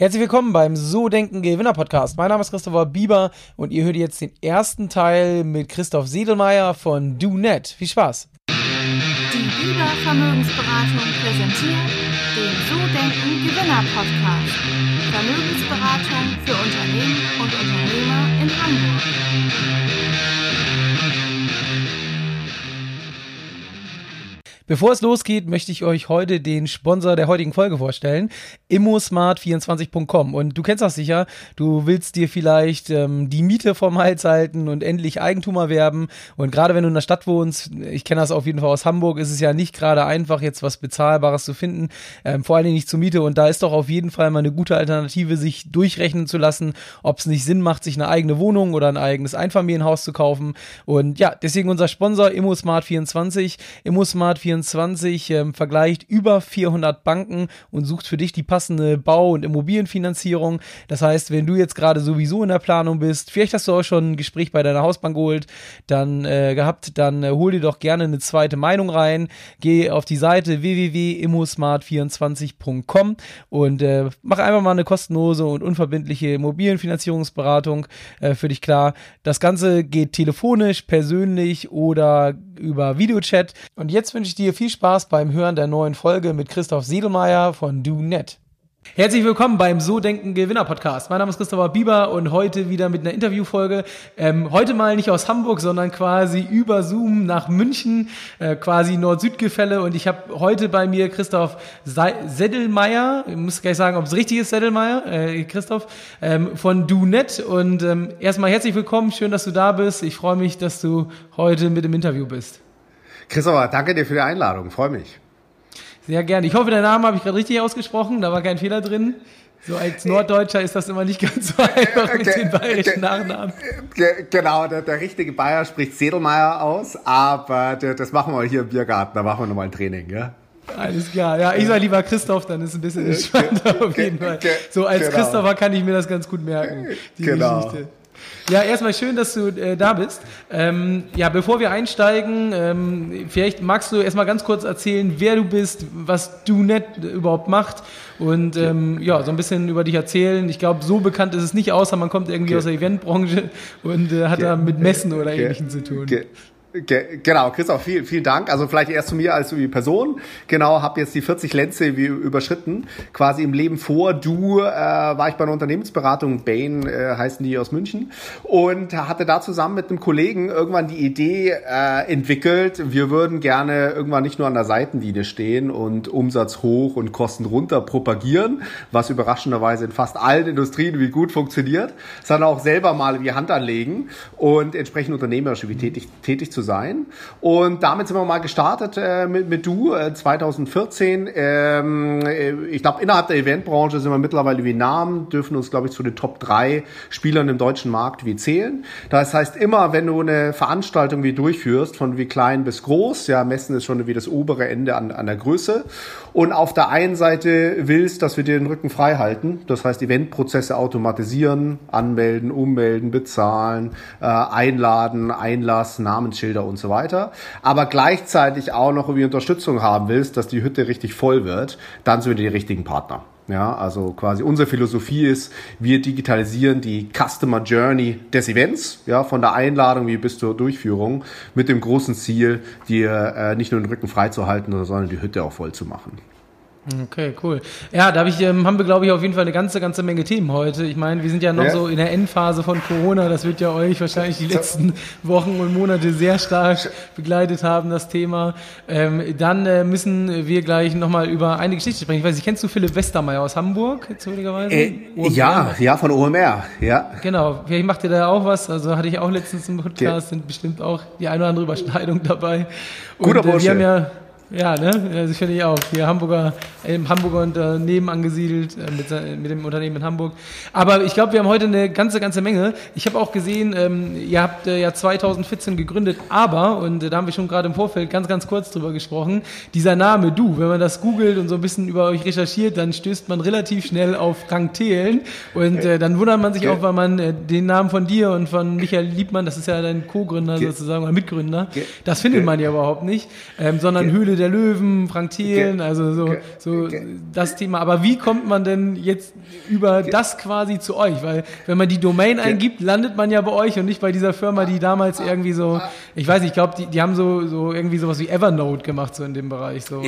Herzlich willkommen beim So Denken Gewinner Podcast. Mein Name ist Christopher Bieber und ihr hört jetzt den ersten Teil mit Christoph Siedelmeier von DoNet. Viel Spaß! Die Bieber Vermögensberatung präsentiert den So Denken Gewinner Podcast. Vermögensberatung für Unternehmen und Unternehmer in Hamburg. Bevor es losgeht, möchte ich euch heute den Sponsor der heutigen Folge vorstellen, immosmart24.com. Und du kennst das sicher, du willst dir vielleicht ähm, die Miete vom Hals halten und endlich Eigentum erwerben. Und gerade wenn du in der Stadt wohnst, ich kenne das auf jeden Fall aus Hamburg, ist es ja nicht gerade einfach, jetzt was Bezahlbares zu finden, ähm, vor allen Dingen nicht zur Miete. Und da ist doch auf jeden Fall mal eine gute Alternative, sich durchrechnen zu lassen, ob es nicht Sinn macht, sich eine eigene Wohnung oder ein eigenes Einfamilienhaus zu kaufen. Und ja, deswegen unser Sponsor immosmart24, immosmart24 24 ähm, vergleicht über 400 Banken und sucht für dich die passende Bau- und Immobilienfinanzierung. Das heißt, wenn du jetzt gerade sowieso in der Planung bist, vielleicht hast du auch schon ein Gespräch bei deiner Hausbank geholt, dann äh, gehabt, dann äh, hol dir doch gerne eine zweite Meinung rein. Geh auf die Seite www.immosmart24.com und äh, mach einfach mal eine kostenlose und unverbindliche Immobilienfinanzierungsberatung äh, für dich klar. Das Ganze geht telefonisch, persönlich oder über Videochat. Und jetzt wünsche ich dir viel Spaß beim Hören der neuen Folge mit Christoph Siedelmeier von DoNet. Herzlich willkommen beim So Denken Gewinner Podcast. Mein Name ist Christopher Bieber und heute wieder mit einer Interviewfolge. Ähm, heute mal nicht aus Hamburg, sondern quasi über Zoom nach München, äh, quasi Nord-Süd-Gefälle. Und ich habe heute bei mir Christoph Seddelmeier, ich muss gleich sagen, ob es richtig ist, Seddelmeier, äh, Christoph, ähm, von DoNet. Und ähm, erstmal herzlich willkommen, schön, dass du da bist. Ich freue mich, dass du heute mit im Interview bist. Christopher, danke dir für die Einladung, freue mich. Sehr gerne. Ich hoffe, deinen Namen habe ich gerade richtig ausgesprochen, da war kein Fehler drin. So als Norddeutscher ist das immer nicht ganz so einfach mit den bayerischen Nachnamen. Genau, der, der richtige Bayer spricht Sedelmeier aus, aber das machen wir hier im Biergarten, da machen wir nochmal ein Training, ja? Alles klar. Ja, ich sage lieber Christoph, dann ist es ein bisschen entspannter auf jeden Fall. So als genau. Christopher kann ich mir das ganz gut merken, die genau. Geschichte. Ja, erstmal schön, dass du äh, da bist. Ähm, ja, bevor wir einsteigen, ähm, vielleicht magst du erstmal ganz kurz erzählen, wer du bist, was du net überhaupt macht und ähm, ja, so ein bisschen über dich erzählen. Ich glaube, so bekannt ist es nicht, außer man kommt irgendwie okay. aus der Eventbranche und äh, hat okay. da mit Messen oder okay. Ähnlichem zu tun. Ge genau, Christoph, vielen, vielen Dank. Also vielleicht erst zu mir als wie Person. Genau, habe jetzt die 40 Lenze überschritten. Quasi im Leben vor du äh, war ich bei einer Unternehmensberatung, Bain äh, heißen die aus München, und hatte da zusammen mit einem Kollegen irgendwann die Idee äh, entwickelt, wir würden gerne irgendwann nicht nur an der Seitenlinie stehen und Umsatz hoch und Kosten runter propagieren, was überraschenderweise in fast allen Industrien wie gut funktioniert, sondern auch selber mal die Hand anlegen und entsprechend unternehmerisch wie tätig, tätig zu zu sein. Und damit sind wir mal gestartet äh, mit, mit Du äh, 2014. Ähm, äh, ich glaube, innerhalb der Eventbranche sind wir mittlerweile wie Namen, dürfen uns, glaube ich, zu den Top 3 Spielern im deutschen Markt wie zählen. Das heißt, immer wenn du eine Veranstaltung wie durchführst, von wie klein bis groß, ja, messen ist schon wie das obere Ende an, an der Größe. Und auf der einen Seite willst, dass wir dir den Rücken frei halten. Das heißt, Eventprozesse automatisieren, anmelden, ummelden, bezahlen, äh, einladen, Einlass, Namensschilder Schilder und so weiter, aber gleichzeitig auch noch irgendwie Unterstützung haben willst, dass die Hütte richtig voll wird, dann sind wir die richtigen Partner. Ja, also quasi unsere Philosophie ist, wir digitalisieren die Customer Journey des Events, ja, von der Einladung wie bis zur Durchführung, mit dem großen Ziel, dir äh, nicht nur den Rücken freizuhalten, sondern die Hütte auch voll zu machen. Okay, cool. Ja, da hab ich, ähm, haben wir, glaube ich, auf jeden Fall eine ganze, ganze Menge Themen heute. Ich meine, wir sind ja noch ja. so in der Endphase von Corona. Das wird ja euch wahrscheinlich die letzten Wochen und Monate sehr stark begleitet haben, das Thema. Ähm, dann äh, müssen wir gleich nochmal über eine Geschichte sprechen. Ich weiß nicht, kennst du Philipp Westermeier aus Hamburg, zufälligerweise? Äh, ja, ja, von OMR, ja. Genau, vielleicht macht ihr da auch was. Also hatte ich auch letztens im Podcast, okay. sind bestimmt auch die eine oder andere Überschneidung dabei. Und, Guter Bursche. Äh, wir haben ja ne? Das finde ich auch. Hier Hamburger, im Hamburger Unternehmen angesiedelt, äh, mit, mit dem Unternehmen in Hamburg. Aber ich glaube, wir haben heute eine ganze, ganze Menge. Ich habe auch gesehen, ähm, ihr habt äh, ja 2014 gegründet, aber, und äh, da haben wir schon gerade im Vorfeld ganz, ganz kurz drüber gesprochen, dieser Name Du, wenn man das googelt und so ein bisschen über euch recherchiert, dann stößt man relativ schnell auf Frank Thelen und äh, dann wundert man sich auch, weil man äh, den Namen von dir und von Michael Liebmann, das ist ja dein Co-Gründer sozusagen, oder Mitgründer, das findet man ja überhaupt nicht, ähm, sondern Höhle der Löwen, Frank Thelen, also so, so das Thema. Aber wie kommt man denn jetzt über das quasi zu euch? Weil wenn man die Domain eingibt, landet man ja bei euch und nicht bei dieser Firma, die damals irgendwie so, ich weiß nicht, ich glaube, die, die haben so, so irgendwie sowas wie Evernote gemacht, so in dem Bereich. So.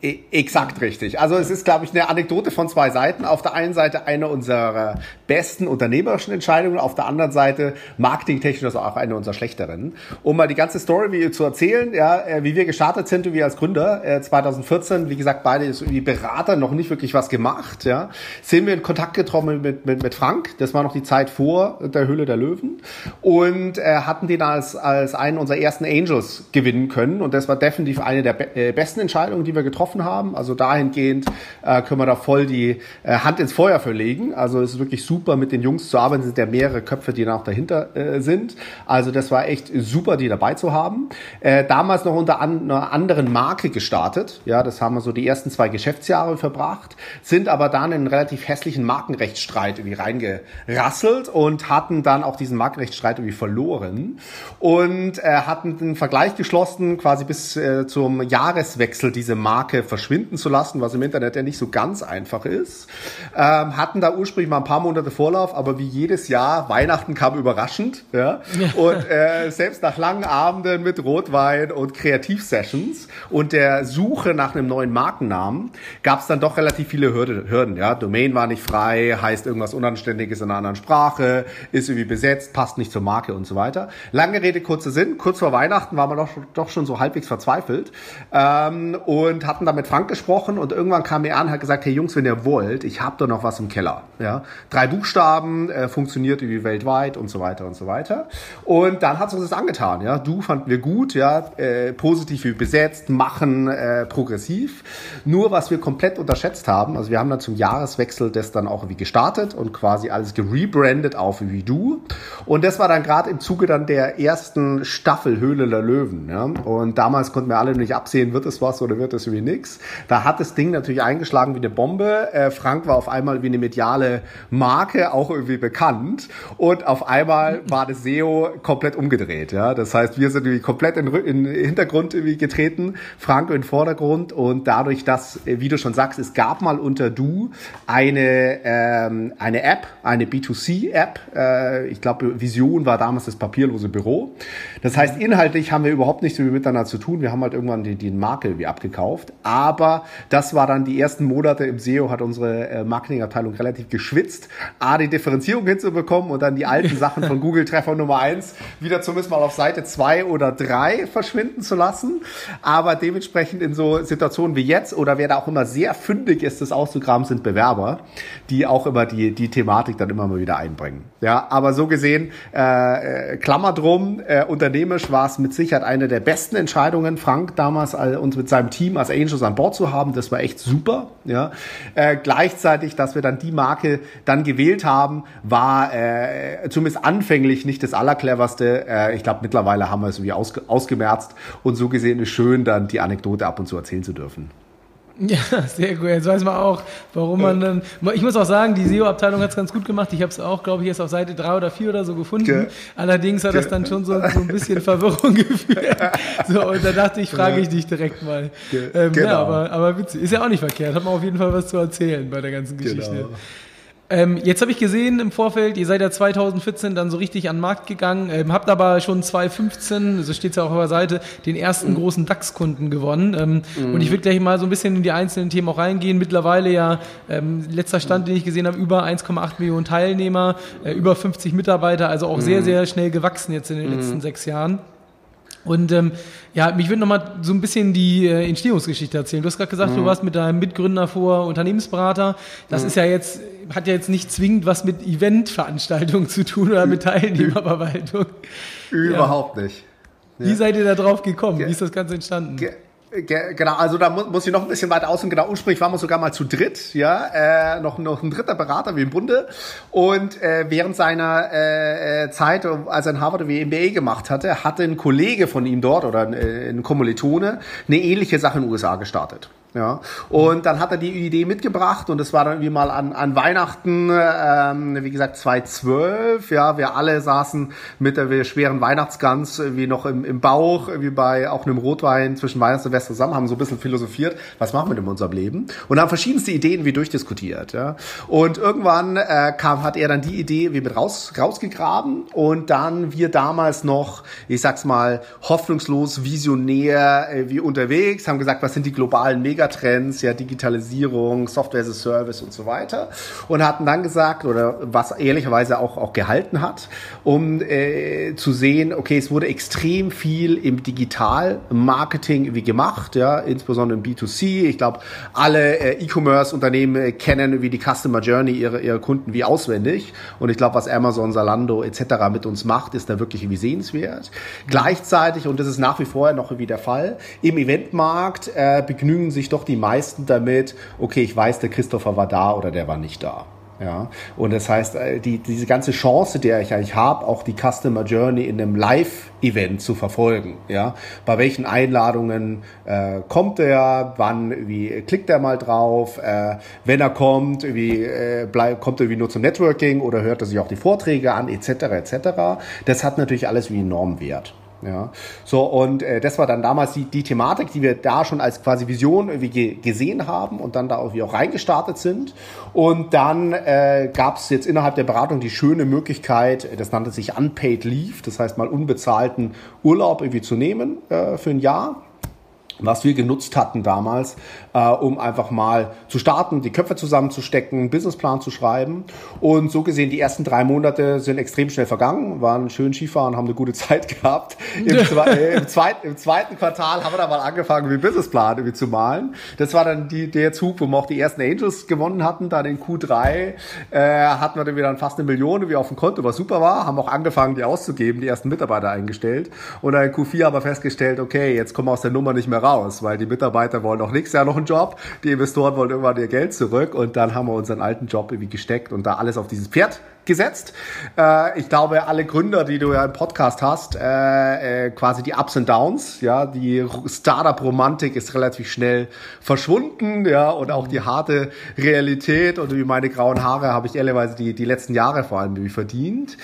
E, exakt richtig. Also es ist, glaube ich, eine Anekdote von zwei Seiten. Auf der einen Seite eine unserer besten unternehmerischen Entscheidungen, auf der anderen Seite marketingtechnisch also auch eine unserer schlechteren. Um mal die ganze Story wie zu erzählen, ja, äh, wie wir gestartet sind und wir als Gründer äh, 2014, wie gesagt, beide irgendwie Berater, noch nicht wirklich was gemacht, ja, sind wir in Kontakt getroffen mit, mit, mit Frank. Das war noch die Zeit vor der Höhle der Löwen und äh, hatten den als, als einen unserer ersten Angels gewinnen können und das war definitiv eine der be äh, besten Entscheidungen, die wir getroffen getroffen haben. Also dahingehend äh, können wir da voll die äh, Hand ins Feuer verlegen. Also es ist wirklich super, mit den Jungs zu arbeiten. Es sind ja mehrere Köpfe, die noch dahinter äh, sind. Also das war echt super, die dabei zu haben. Äh, damals noch unter an, einer anderen Marke gestartet. Ja, das haben wir so die ersten zwei Geschäftsjahre verbracht, sind aber dann in einen relativ hässlichen Markenrechtsstreit irgendwie reingerasselt und hatten dann auch diesen Markenrechtsstreit irgendwie verloren und äh, hatten den Vergleich geschlossen, quasi bis äh, zum Jahreswechsel diese Marke Marke verschwinden zu lassen, was im Internet ja nicht so ganz einfach ist. Ähm, hatten da ursprünglich mal ein paar Monate Vorlauf, aber wie jedes Jahr, Weihnachten kam überraschend. Ja? Und äh, selbst nach langen Abenden mit Rotwein und Kreativsessions und der Suche nach einem neuen Markennamen gab es dann doch relativ viele Hürde, Hürden. Ja? Domain war nicht frei, heißt irgendwas Unanständiges in einer anderen Sprache, ist irgendwie besetzt, passt nicht zur Marke und so weiter. Lange Rede, kurzer Sinn. Kurz vor Weihnachten war man doch, doch schon so halbwegs verzweifelt ähm, und hatten da mit Frank gesprochen und irgendwann kam er an, hat gesagt, hey Jungs, wenn ihr wollt, ich habe da noch was im Keller. Ja, drei Buchstaben, äh, funktioniert irgendwie weltweit und so weiter und so weiter. Und dann hat es uns das angetan. Ja, du fanden wir gut, ja, äh, positiv wie besetzt, machen, äh, progressiv. Nur was wir komplett unterschätzt haben, also wir haben dann zum Jahreswechsel das dann auch wie gestartet und quasi alles gerebrandet auf wie du. Und das war dann gerade im Zuge dann der ersten Staffel Höhle der Löwen. Ja, und damals konnten wir alle nicht absehen, wird es was oder wird es irgendwie nix. Da hat das Ding natürlich eingeschlagen wie eine Bombe. Äh, Frank war auf einmal wie eine mediale Marke auch irgendwie bekannt und auf einmal war das SEO komplett umgedreht. Ja, das heißt, wir sind irgendwie komplett in, in Hintergrund irgendwie getreten, Frank in Vordergrund und dadurch, dass, äh, wie du schon sagst, es gab mal unter Du eine ähm, eine App, eine B2C-App. Äh, ich glaube, Vision war damals das papierlose Büro. Das heißt, inhaltlich haben wir überhaupt nichts miteinander zu tun. Wir haben halt irgendwann die, die Marke wie abgekauft. Aber das war dann die ersten Monate im SEO, hat unsere äh, Marketingabteilung relativ geschwitzt, A, die Differenzierung hinzubekommen und dann die alten Sachen von Google Treffer Nummer eins wieder zumindest mal auf Seite zwei oder drei verschwinden zu lassen. Aber dementsprechend in so Situationen wie jetzt oder wer da auch immer sehr fündig ist, das auszugraben, sind Bewerber, die auch immer die, die Thematik dann immer mal wieder einbringen. Ja, aber so gesehen, äh, äh Klammer drum, äh, unternehmerisch war es mit Sicherheit eine der besten Entscheidungen, Frank damals äh, uns mit seinem Team als Angel Autos an Bord zu haben. Das war echt super. Ja. Äh, gleichzeitig, dass wir dann die Marke dann gewählt haben, war äh, zumindest anfänglich nicht das Allercleverste. Äh, ich glaube, mittlerweile haben wir es irgendwie ausge ausgemerzt und so gesehen ist schön, dann die Anekdote ab und zu erzählen zu dürfen. Ja, sehr gut. Jetzt weiß man auch, warum man dann. Ich muss auch sagen, die SEO-Abteilung hat es ganz gut gemacht. Ich habe es auch, glaube ich, jetzt auf Seite 3 oder 4 oder so gefunden. Ge Allerdings hat das dann schon so, so ein bisschen Verwirrung geführt. So, und da dachte ich, frage ich dich direkt mal. Ähm, genau. Ja, aber, aber witzig. Ist ja auch nicht verkehrt. Hat man auf jeden Fall was zu erzählen bei der ganzen Geschichte. Genau. Ähm, jetzt habe ich gesehen im Vorfeld, ihr seid ja 2014 dann so richtig an den Markt gegangen, ähm, habt aber schon 2015, so steht es ja auch auf der Seite, den ersten mhm. großen DAX-Kunden gewonnen. Ähm, mhm. Und ich würde gleich mal so ein bisschen in die einzelnen Themen auch reingehen. Mittlerweile ja, ähm, letzter Stand, den ich gesehen habe, über 1,8 Millionen Teilnehmer, äh, über 50 Mitarbeiter, also auch mhm. sehr, sehr schnell gewachsen jetzt in den letzten mhm. sechs Jahren. Und ähm, ja, mich würde nochmal so ein bisschen die äh, Entstehungsgeschichte erzählen. Du hast gerade gesagt, mhm. du warst mit deinem Mitgründer vor Unternehmensberater. Das mhm. ist ja jetzt, hat ja jetzt nicht zwingend was mit Eventveranstaltungen zu tun oder mit Teilnehmerverwaltung. Überhaupt ja. nicht. Wie seid ihr da drauf gekommen? Wie ist das Ganze entstanden? Ge Genau, also da muss, muss ich noch ein bisschen weiter aus und genau ursprünglich waren wir sogar mal zu dritt, ja, äh, noch, noch ein dritter Berater wie im Bunde und äh, während seiner äh, äh Zeit, als er in Harvard wie MBA gemacht hatte, hatte ein Kollege von ihm dort oder äh, ein Kommilitone eine ähnliche Sache in den USA gestartet. Ja. Und dann hat er die Idee mitgebracht und es war dann irgendwie mal an, an Weihnachten, ähm, wie gesagt, 2012. Ja, wir alle saßen mit der schweren Weihnachtsgans wie noch im, im Bauch, wie bei auch einem Rotwein zwischen Weihnachts- und Silvester zusammen, haben so ein bisschen philosophiert, was machen wir denn in unserem Leben? Und haben verschiedenste Ideen wie durchdiskutiert. Ja. Und irgendwann äh, kam, hat er dann die Idee wie mit raus, rausgegraben und dann wir damals noch, ich sag's mal, hoffnungslos visionär äh, wie unterwegs, haben gesagt, was sind die globalen Mega Megatrends, ja, Digitalisierung, Software as a Service und so weiter. Und hatten dann gesagt, oder was ehrlicherweise auch, auch gehalten hat, um äh, zu sehen, okay, es wurde extrem viel im Digital-Marketing wie gemacht, ja, insbesondere im B2C. Ich glaube, alle äh, E-Commerce-Unternehmen äh, kennen wie die Customer Journey ihre, ihre Kunden wie auswendig. Und ich glaube, was Amazon, Salando etc. mit uns macht, ist da wirklich irgendwie sehenswert. Gleichzeitig, und das ist nach wie vor noch wie der Fall, im Eventmarkt äh, begnügen sich sich doch die meisten damit, okay, ich weiß, der Christopher war da oder der war nicht da. Ja, und das heißt, äh, die, diese ganze Chance, die ich eigentlich habe, auch die Customer Journey in einem Live-Event zu verfolgen. Ja, bei welchen Einladungen äh, kommt er, wann, wie klickt er mal drauf, äh, wenn er kommt, wie äh, bleib, kommt er wie nur zum Networking oder hört er sich auch die Vorträge an, etc. etc. Das hat natürlich alles wie enormen Wert. Ja, so und äh, das war dann damals die, die Thematik, die wir da schon als quasi Vision irgendwie ge gesehen haben und dann da irgendwie auch reingestartet sind. Und dann äh, gab es jetzt innerhalb der Beratung die schöne Möglichkeit, das nannte sich Unpaid Leave, das heißt mal unbezahlten Urlaub irgendwie zu nehmen äh, für ein Jahr was wir genutzt hatten damals, äh, um einfach mal zu starten, die Köpfe zusammenzustecken, einen Businessplan zu schreiben. Und so gesehen, die ersten drei Monate sind extrem schnell vergangen, waren schön Skifahren, haben eine gute Zeit gehabt. Im, äh, im, zweiten, Im zweiten Quartal haben wir dann mal angefangen, wie Businessplan irgendwie zu malen. Das war dann die, der Zug, wo wir auch die ersten Angels gewonnen hatten. Dann in Q3 äh, hatten wir dann wieder fast eine Million wie auf dem Konto, was super war. Haben auch angefangen, die auszugeben, die ersten Mitarbeiter eingestellt. Und dann in Q4 haben wir festgestellt, okay, jetzt kommen wir aus der Nummer nicht mehr raus raus, weil die Mitarbeiter wollen auch nächstes Jahr noch einen Job, die Investoren wollen irgendwann ihr Geld zurück und dann haben wir unseren alten Job irgendwie gesteckt und da alles auf dieses Pferd gesetzt. Äh, ich glaube, alle Gründer, die du ja im Podcast hast, äh, äh, quasi die Ups und Downs, ja, die Startup-Romantik ist relativ schnell verschwunden, ja, und auch die harte Realität und wie meine grauen Haare habe ich ehrlicherweise die, die letzten Jahre vor allem verdient.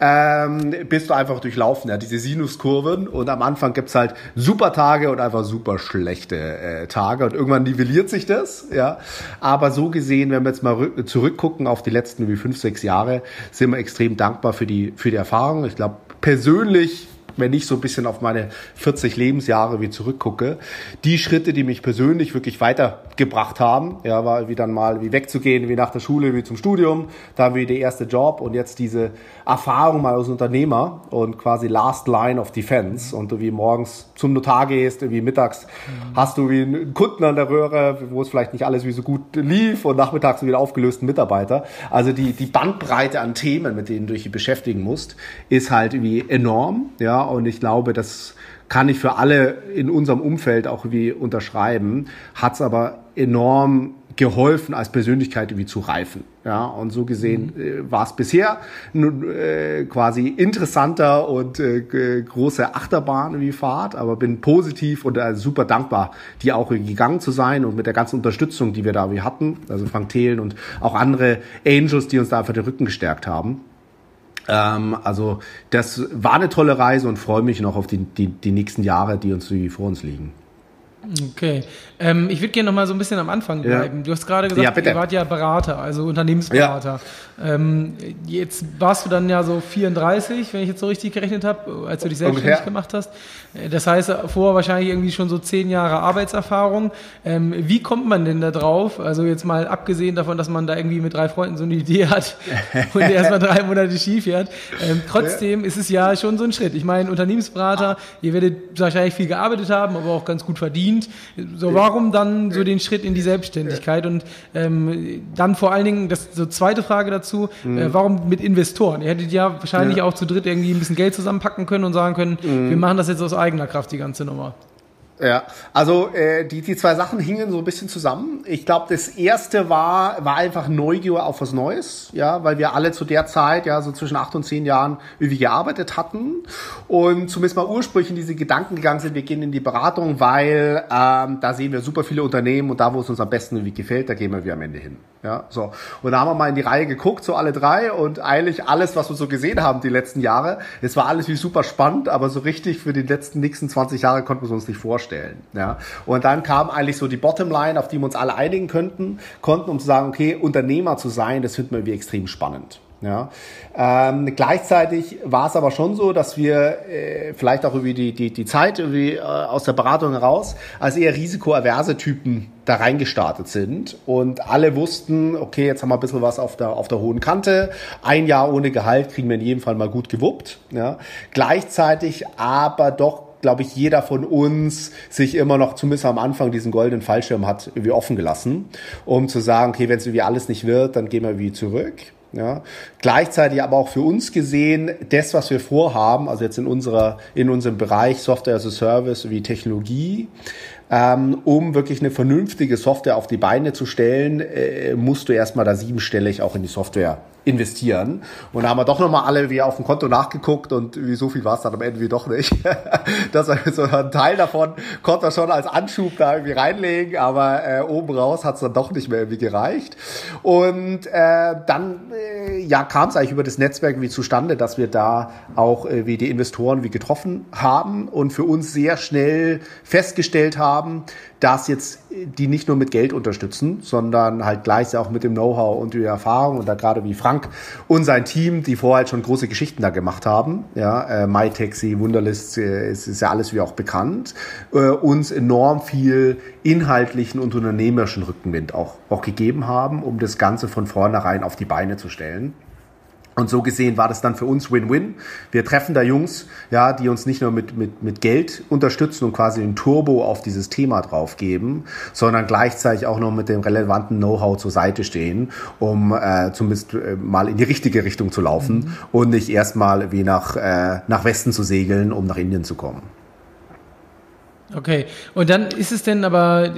Ähm, bist du einfach durchlaufen, ja, diese Sinuskurven und am Anfang gibt's halt super Tage und einfach super schlechte äh, Tage und irgendwann nivelliert sich das, ja. Aber so gesehen, wenn wir jetzt mal zurückgucken auf die letzten wie fünf, sechs Jahre, sind wir extrem dankbar für die, für die Erfahrung. Ich glaube, persönlich wenn ich so ein bisschen auf meine 40 Lebensjahre wie zurückgucke, die Schritte, die mich persönlich wirklich weitergebracht haben, ja, war wie dann mal wie wegzugehen, wie nach der Schule, wie zum Studium, dann wie der erste Job und jetzt diese Erfahrung mal als Unternehmer und quasi Last Line of Defense und du wie morgens zum Notar gehst, irgendwie mittags mhm. hast du wie einen Kunden an der Röhre, wo es vielleicht nicht alles wie so gut lief und nachmittags wieder aufgelösten Mitarbeiter. Also die, die Bandbreite an Themen, mit denen du dich beschäftigen musst, ist halt irgendwie enorm, ja, und ich glaube, das kann ich für alle in unserem Umfeld auch wie unterschreiben, hat es aber enorm geholfen, als Persönlichkeit irgendwie zu reifen. Ja, und so gesehen mhm. äh, war es bisher äh, quasi interessanter und äh, große Achterbahn wie Fahrt, aber bin positiv und äh, super dankbar, die auch gegangen zu sein und mit der ganzen Unterstützung, die wir da wie hatten, also Frank Thelen und auch andere Angels, die uns da einfach den Rücken gestärkt haben. Ähm, also das war eine tolle Reise und freue mich noch auf die, die, die nächsten Jahre, die uns die vor uns liegen. Okay. Ähm, ich würde gerne noch mal so ein bisschen am Anfang bleiben. Ja. Du hast gerade gesagt, ja, ihr wart ja Berater, also Unternehmensberater. Ja. Ähm, jetzt warst du dann ja so 34, wenn ich jetzt so richtig gerechnet habe, als du dich selbstständig Ungefähr. gemacht hast. Das heißt, vorher wahrscheinlich irgendwie schon so zehn Jahre Arbeitserfahrung. Ähm, wie kommt man denn da drauf? Also jetzt mal abgesehen davon, dass man da irgendwie mit drei Freunden so eine Idee hat und erstmal drei Monate schief fährt. Ähm, trotzdem ist es ja schon so ein Schritt. Ich meine, Unternehmensberater, ihr werdet wahrscheinlich viel gearbeitet haben, aber auch ganz gut verdient verdient. So, warum dann so den Schritt in die Selbstständigkeit? Und ähm, dann vor allen Dingen, das so zweite Frage dazu, mhm. äh, warum mit Investoren? Ihr hättet ja wahrscheinlich ja. auch zu dritt irgendwie ein bisschen Geld zusammenpacken können und sagen können, mhm. wir machen das jetzt aus eigener Kraft, die ganze Nummer. Ja, also äh, die, die zwei Sachen hingen so ein bisschen zusammen. Ich glaube, das erste war, war einfach Neugier auf was Neues, ja, weil wir alle zu der Zeit, ja, so zwischen acht und zehn Jahren irgendwie gearbeitet hatten und zumindest mal ursprünglich in diese Gedanken gegangen sind, wir gehen in die Beratung, weil ähm, da sehen wir super viele Unternehmen und da, wo es uns am besten irgendwie gefällt, da gehen wir wie am Ende hin. Ja, so. Und da haben wir mal in die Reihe geguckt, so alle drei und eigentlich alles, was wir so gesehen haben die letzten Jahre, es war alles wie super spannend, aber so richtig für die letzten nächsten 20 Jahre konnten wir uns nicht vorstellen. Ja. Und dann kam eigentlich so die Bottomline, auf die wir uns alle einigen könnten, konnten, um zu sagen, okay, Unternehmer zu sein, das finden wir extrem spannend. Ja. Ähm, gleichzeitig war es aber schon so, dass wir äh, vielleicht auch über die, die, die Zeit irgendwie, äh, aus der Beratung heraus als eher risikoaverse Typen da reingestartet sind und alle wussten, okay, jetzt haben wir ein bisschen was auf der, auf der hohen Kante. Ein Jahr ohne Gehalt kriegen wir in jedem Fall mal gut gewuppt. Ja. Gleichzeitig aber doch glaube ich, jeder von uns sich immer noch zumindest am Anfang diesen goldenen Fallschirm hat irgendwie offen gelassen, um zu sagen, okay, wenn es irgendwie alles nicht wird, dann gehen wir wie zurück. Ja. Gleichzeitig aber auch für uns gesehen, das, was wir vorhaben, also jetzt in unserer, in unserem Bereich Software as a Service wie Technologie, ähm, um wirklich eine vernünftige Software auf die Beine zu stellen, äh, musst du erstmal da siebenstellig auch in die Software investieren. Und da haben wir doch nochmal alle wie auf dem Konto nachgeguckt und wie so viel war es dann am Ende wie doch nicht. das war so ein Teil davon konnte er schon als Anschub da irgendwie reinlegen, aber äh, oben raus hat es dann doch nicht mehr irgendwie gereicht. Und äh, dann äh, ja kam es eigentlich über das Netzwerk wie zustande, dass wir da auch äh, wie die Investoren wie getroffen haben und für uns sehr schnell festgestellt haben, dass jetzt die nicht nur mit Geld unterstützen, sondern halt gleich auch mit dem Know-how und der Erfahrung und da gerade wie Frank und sein Team, die vorher halt schon große Geschichten da gemacht haben, ja, äh, MyTaxi, Wunderlist, äh, ist, ist ja alles wie auch bekannt, äh, uns enorm viel inhaltlichen und unternehmerischen Rückenwind auch, auch gegeben haben, um das Ganze von vornherein auf die Beine zu stellen. Und so gesehen war das dann für uns Win-Win. Wir treffen da Jungs, ja, die uns nicht nur mit, mit, mit Geld unterstützen und quasi ein Turbo auf dieses Thema draufgeben, sondern gleichzeitig auch noch mit dem relevanten Know-how zur Seite stehen, um äh, zumindest äh, mal in die richtige Richtung zu laufen mhm. und nicht erstmal wie nach, äh, nach Westen zu segeln, um nach Indien zu kommen. Okay, und dann ist es denn aber,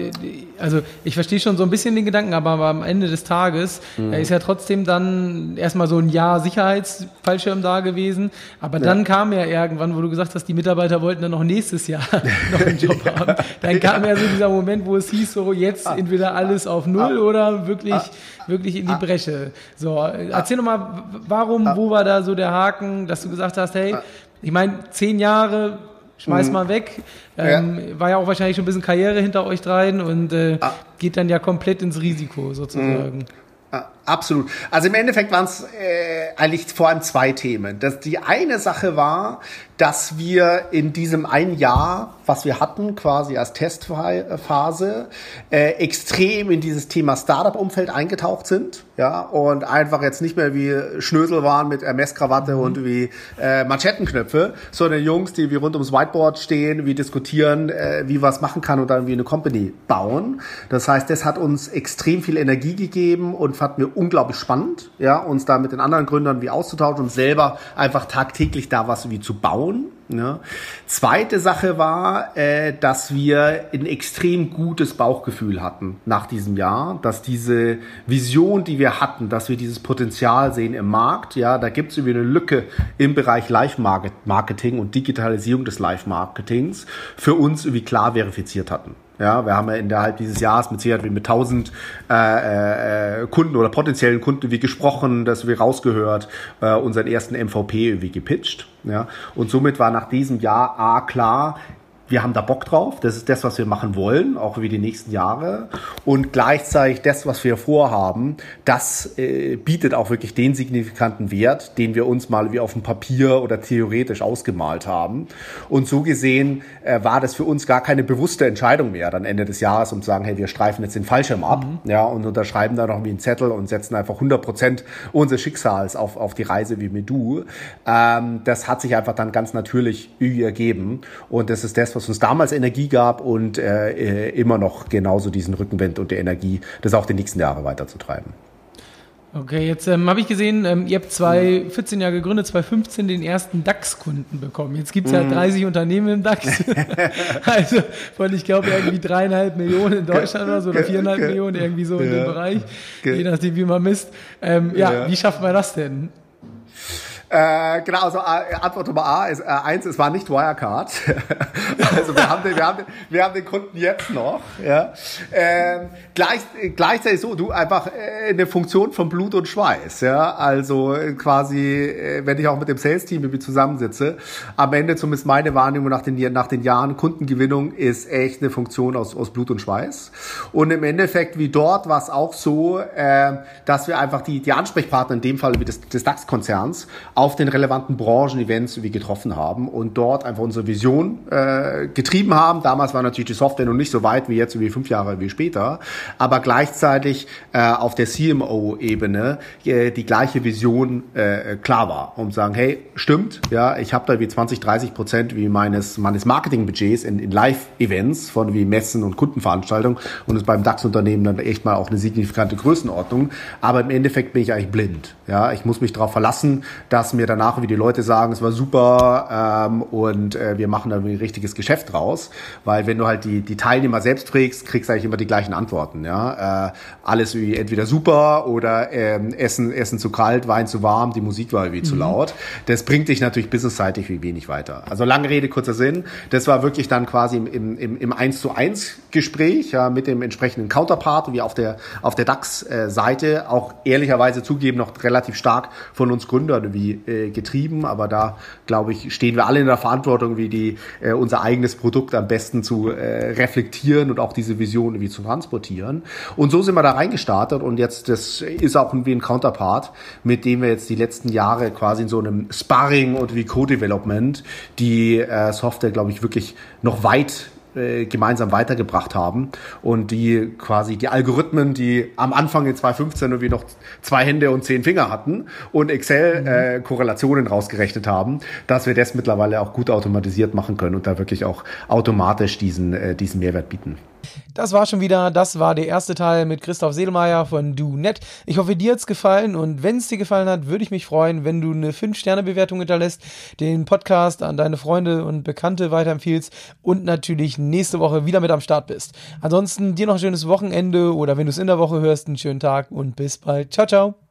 also ich verstehe schon so ein bisschen den Gedanken, aber am Ende des Tages mhm. ist ja trotzdem dann erstmal so ein Jahr Sicherheitsfallschirm da gewesen, aber ja. dann kam ja irgendwann, wo du gesagt hast, die Mitarbeiter wollten dann noch nächstes Jahr noch einen Job ja. haben, dann kam ja so dieser Moment, wo es hieß, so jetzt ah. entweder alles auf Null ah. oder wirklich, ah. wirklich in die Bresche. So, erzähl doch mal, warum, wo war da so der Haken, dass du gesagt hast, hey, ich meine, zehn Jahre schmeiß mhm. mal weg. Ähm, ja. War ja auch wahrscheinlich schon ein bisschen Karriere hinter euch dreien und äh, ah. geht dann ja komplett ins Risiko sozusagen. Mhm. Ah, absolut. Also im Endeffekt waren es äh, eigentlich vor allem zwei Themen. Das, die eine Sache war, dass wir in diesem ein Jahr, was wir hatten, quasi als Testphase, äh, extrem in dieses Thema Startup-Umfeld eingetaucht sind, ja, und einfach jetzt nicht mehr wie Schnösel waren mit Messkrawatte mhm. und wie äh, Manschettenknöpfe, sondern Jungs, die wie rund ums Whiteboard stehen, wie diskutieren, äh, wie was machen kann und dann wie eine Company bauen. Das heißt, das hat uns extrem viel Energie gegeben und fanden wir unglaublich spannend, ja, uns da mit den anderen Gründern wie auszutauschen und selber einfach tagtäglich da was wie zu bauen. Ne? Zweite Sache war, äh, dass wir ein extrem gutes Bauchgefühl hatten nach diesem Jahr, dass diese Vision, die wir hatten, dass wir dieses Potenzial sehen im Markt, ja, da gibt es irgendwie eine Lücke im Bereich Live-Marketing und Digitalisierung des Live-Marketings für uns irgendwie klar verifiziert hatten. Ja, wir haben ja innerhalb dieses Jahres mit Sicherheit mit 1000 äh, äh, Kunden oder potenziellen Kunden wie gesprochen, das wir rausgehört, äh, unseren ersten MVP wie gepitcht. Ja, und somit war nach diesem Jahr A klar, wir haben da Bock drauf. Das ist das, was wir machen wollen, auch wie die nächsten Jahre. Und gleichzeitig das, was wir vorhaben, das äh, bietet auch wirklich den signifikanten Wert, den wir uns mal wie auf dem Papier oder theoretisch ausgemalt haben. Und so gesehen äh, war das für uns gar keine bewusste Entscheidung mehr, dann Ende des Jahres, um zu sagen, hey, wir streifen jetzt den Fallschirm ab, mhm. ja, und unterschreiben da noch wie einen Zettel und setzen einfach 100 Prozent unseres Schicksals auf, auf die Reise wie mit du. Ähm, das hat sich einfach dann ganz natürlich ergeben. Und das ist das, was uns damals Energie gab und äh, äh, immer noch genauso diesen Rückenwind und die Energie, das auch die nächsten Jahre weiterzutreiben. Okay, jetzt ähm, habe ich gesehen, ähm, ihr habt 2014 ja gegründet, 2015 den ersten DAX-Kunden bekommen. Jetzt gibt's ja 30 mhm. Unternehmen im DAX. also von, ich glaube, irgendwie dreieinhalb Millionen in Deutschland oder so, oder viereinhalb Millionen, irgendwie so in dem Bereich, je nachdem, wie man misst. Ähm, ja, ja, wie schafft man das denn? Äh, genau, also äh, Antwort Nummer A ist äh, eins, es war nicht Wirecard. also wir haben, den, wir, haben den, wir haben den Kunden jetzt noch. Ja. Ähm, gleich, gleichzeitig so, du einfach äh, eine Funktion von Blut und Schweiß. Ja. Also äh, quasi, äh, wenn ich auch mit dem Sales-Team irgendwie zusammensitze, am Ende zumindest meine Wahrnehmung nach den, nach den Jahren Kundengewinnung ist echt eine Funktion aus, aus Blut und Schweiß. Und im Endeffekt wie dort war es auch so, äh, dass wir einfach die, die Ansprechpartner in dem Fall wie des, des DAX-Konzerns auf den relevanten Branchen-Events wie getroffen haben und dort einfach unsere Vision äh, getrieben haben. Damals war natürlich die Software noch nicht so weit wie jetzt, wie fünf Jahre wie später, aber gleichzeitig äh, auf der CMO-Ebene äh, die gleiche Vision äh, klar war, um zu sagen, hey, stimmt, ja, ich habe da wie 20, 30 Prozent wie meines meines Marketingbudgets in, in Live-Events von wie Messen und Kundenveranstaltungen und ist beim DAX-Unternehmen dann echt mal auch eine signifikante Größenordnung. Aber im Endeffekt bin ich eigentlich blind. Ja, ich muss mich darauf verlassen, dass mir danach, wie die Leute sagen, es war super ähm, und äh, wir machen da ein richtiges Geschäft draus. Weil wenn du halt die, die Teilnehmer selbst fragst, kriegst du eigentlich immer die gleichen Antworten. Ja? Äh, alles wie entweder super oder ähm, Essen, Essen zu kalt, Wein zu warm, die Musik war irgendwie mhm. zu laut. Das bringt dich natürlich businessseitig wie wenig weiter. Also lange Rede, kurzer Sinn. Das war wirklich dann quasi im, im, im 1 zu 1 Gespräch ja, mit dem entsprechenden Counterpart, wie auf der, auf der DAX-Seite, auch ehrlicherweise zugeben, noch relativ stark von uns Gründern wie äh, getrieben, aber da glaube ich, stehen wir alle in der Verantwortung, wie die äh, unser eigenes Produkt am besten zu äh, reflektieren und auch diese Vision irgendwie zu transportieren. Und so sind wir da reingestartet und jetzt das ist auch wie ein Counterpart, mit dem wir jetzt die letzten Jahre quasi in so einem Sparring und wie Co-Development die äh, Software, glaube ich, wirklich noch weit äh, gemeinsam weitergebracht haben und die quasi die Algorithmen, die am Anfang in 2015 irgendwie noch zwei Hände und zehn Finger hatten und Excel mhm. äh, Korrelationen rausgerechnet haben, dass wir das mittlerweile auch gut automatisiert machen können und da wirklich auch automatisch diesen, äh, diesen Mehrwert bieten. Das war schon wieder, das war der erste Teil mit Christoph Sedelmeier von DoNet. Ich hoffe, dir hat's gefallen und wenn es dir gefallen hat, würde ich mich freuen, wenn du eine 5-Sterne-Bewertung hinterlässt, den Podcast an deine Freunde und Bekannte weiterempfiehlst und natürlich nächste Woche wieder mit am Start bist. Ansonsten dir noch ein schönes Wochenende oder wenn du es in der Woche hörst, einen schönen Tag und bis bald. Ciao, ciao.